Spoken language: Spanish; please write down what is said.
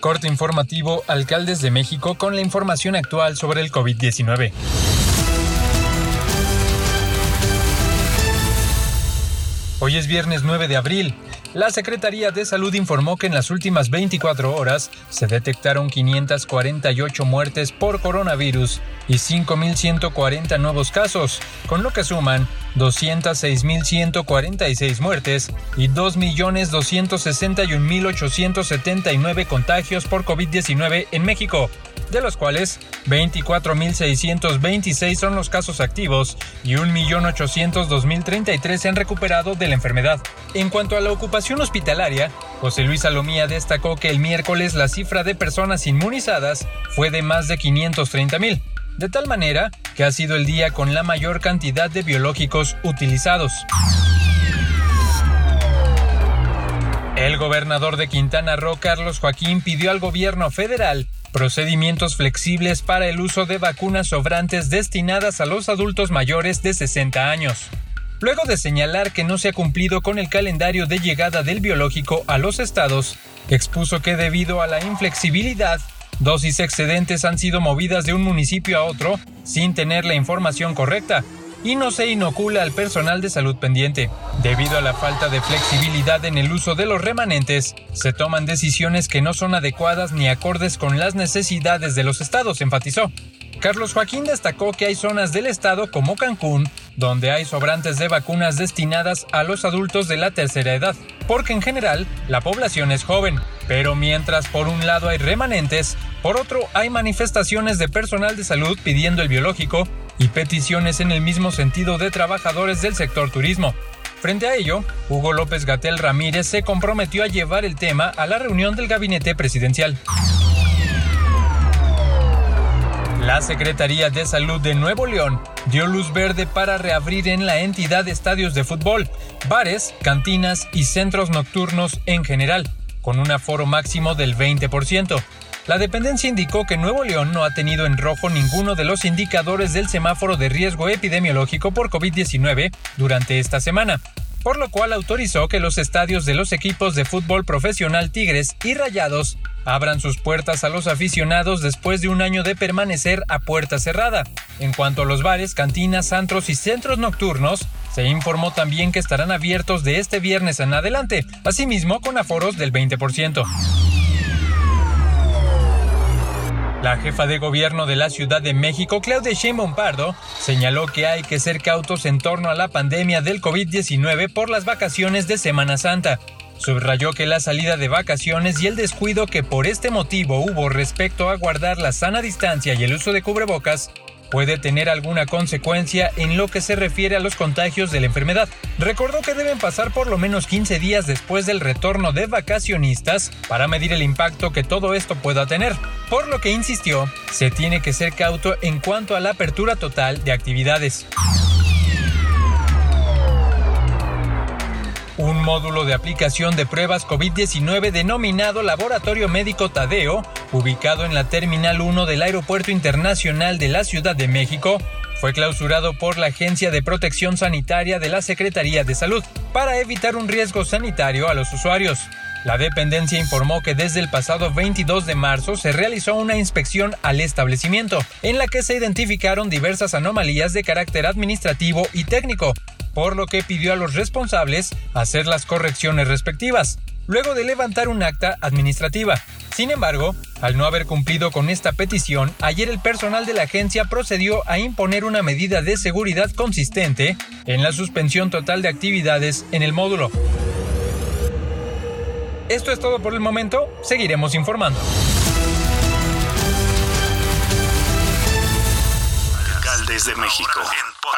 Corte informativo Alcaldes de México con la información actual sobre el COVID-19. Hoy es viernes 9 de abril. La Secretaría de Salud informó que en las últimas 24 horas se detectaron 548 muertes por coronavirus y 5.140 nuevos casos, con lo que suman 206.146 muertes y 2.261.879 contagios por COVID-19 en México de los cuales 24.626 son los casos activos y 1.802.033 se han recuperado de la enfermedad. En cuanto a la ocupación hospitalaria, José Luis Salomía destacó que el miércoles la cifra de personas inmunizadas fue de más de 530.000 de tal manera que ha sido el día con la mayor cantidad de biológicos utilizados. El gobernador de Quintana Roo, Carlos Joaquín, pidió al gobierno federal procedimientos flexibles para el uso de vacunas sobrantes destinadas a los adultos mayores de 60 años. Luego de señalar que no se ha cumplido con el calendario de llegada del biológico a los estados, expuso que debido a la inflexibilidad, dosis excedentes han sido movidas de un municipio a otro sin tener la información correcta, y no se inocula al personal de salud pendiente. Debido a la falta de flexibilidad en el uso de los remanentes, se toman decisiones que no son adecuadas ni acordes con las necesidades de los estados, enfatizó. Carlos Joaquín destacó que hay zonas del estado como Cancún, donde hay sobrantes de vacunas destinadas a los adultos de la tercera edad, porque en general la población es joven, pero mientras por un lado hay remanentes, por otro hay manifestaciones de personal de salud pidiendo el biológico y peticiones en el mismo sentido de trabajadores del sector turismo. Frente a ello, Hugo López Gatel Ramírez se comprometió a llevar el tema a la reunión del gabinete presidencial. Secretaría de Salud de Nuevo León dio luz verde para reabrir en la entidad estadios de fútbol, bares, cantinas y centros nocturnos en general, con un aforo máximo del 20%. La dependencia indicó que Nuevo León no ha tenido en rojo ninguno de los indicadores del semáforo de riesgo epidemiológico por COVID-19 durante esta semana, por lo cual autorizó que los estadios de los equipos de fútbol profesional Tigres y Rayados abran sus puertas a los aficionados después de un año de permanecer a puerta cerrada. En cuanto a los bares, cantinas, antros y centros nocturnos, se informó también que estarán abiertos de este viernes en adelante, asimismo con aforos del 20%. La jefa de gobierno de la Ciudad de México, Claudia Sheinbaum Pardo, señaló que hay que ser cautos en torno a la pandemia del COVID-19 por las vacaciones de Semana Santa. Subrayó que la salida de vacaciones y el descuido que por este motivo hubo respecto a guardar la sana distancia y el uso de cubrebocas puede tener alguna consecuencia en lo que se refiere a los contagios de la enfermedad. Recordó que deben pasar por lo menos 15 días después del retorno de vacacionistas para medir el impacto que todo esto pueda tener, por lo que insistió, se tiene que ser cauto en cuanto a la apertura total de actividades. Un módulo de aplicación de pruebas COVID-19 denominado Laboratorio Médico Tadeo, ubicado en la Terminal 1 del Aeropuerto Internacional de la Ciudad de México, fue clausurado por la Agencia de Protección Sanitaria de la Secretaría de Salud para evitar un riesgo sanitario a los usuarios. La dependencia informó que desde el pasado 22 de marzo se realizó una inspección al establecimiento, en la que se identificaron diversas anomalías de carácter administrativo y técnico, por lo que pidió a los responsables hacer las correcciones respectivas, luego de levantar un acta administrativa. Sin embargo, al no haber cumplido con esta petición, ayer el personal de la agencia procedió a imponer una medida de seguridad consistente en la suspensión total de actividades en el módulo. Esto es todo por el momento, seguiremos informando. Alcaldes de México.